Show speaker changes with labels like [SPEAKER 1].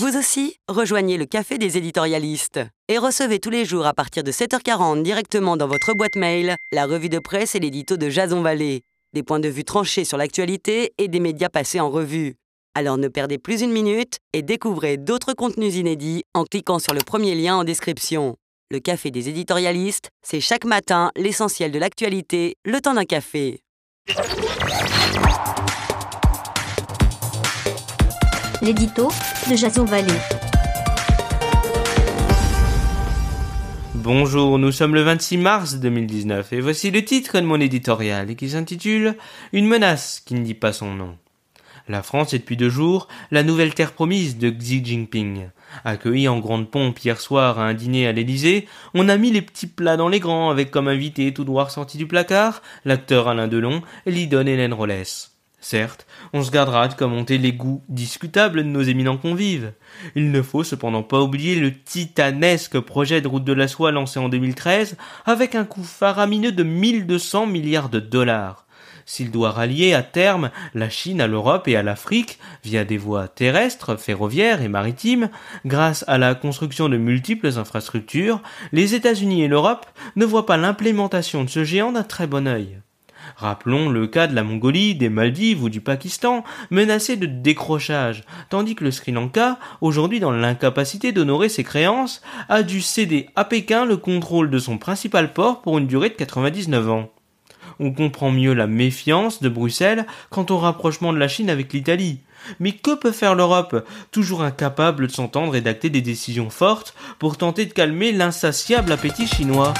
[SPEAKER 1] Vous aussi, rejoignez le Café des éditorialistes et recevez tous les jours à partir de 7h40 directement dans votre boîte mail la revue de presse et l'édito de Jason Vallée. Des points de vue tranchés sur l'actualité et des médias passés en revue. Alors ne perdez plus une minute et découvrez d'autres contenus inédits en cliquant sur le premier lien en description. Le Café des éditorialistes, c'est chaque matin l'essentiel de l'actualité, le temps d'un café.
[SPEAKER 2] L'édito de Jason Vallée.
[SPEAKER 3] Bonjour, nous sommes le 26 mars 2019 et voici le titre de mon éditorial qui s'intitule Une menace qui ne dit pas son nom. La France est depuis deux jours la nouvelle terre promise de Xi Jinping. Accueilli en grande pompe hier soir à un dîner à l'Élysée, on a mis les petits plats dans les grands avec comme invité tout droit sorti du placard l'acteur Alain Delon et l'idole Hélène Rollès. Certes, on se gardera de commenter les goûts discutables de nos éminents convives. Il ne faut cependant pas oublier le titanesque projet de route de la soie lancé en 2013 avec un coût faramineux de 1200 milliards de dollars s'il doit rallier à terme la Chine à l'Europe et à l'Afrique via des voies terrestres, ferroviaires et maritimes, grâce à la construction de multiples infrastructures, les États-Unis et l'Europe ne voient pas l'implémentation de ce géant d'un très bon œil. Rappelons le cas de la Mongolie, des Maldives ou du Pakistan, menacés de décrochage, tandis que le Sri Lanka, aujourd'hui dans l'incapacité d'honorer ses créances, a dû céder à Pékin le contrôle de son principal port pour une durée de 99 ans. On comprend mieux la méfiance de Bruxelles quant au rapprochement de la Chine avec l'Italie. Mais que peut faire l'Europe, toujours incapable de s'entendre et d'acter des décisions fortes pour tenter de calmer l'insatiable appétit chinois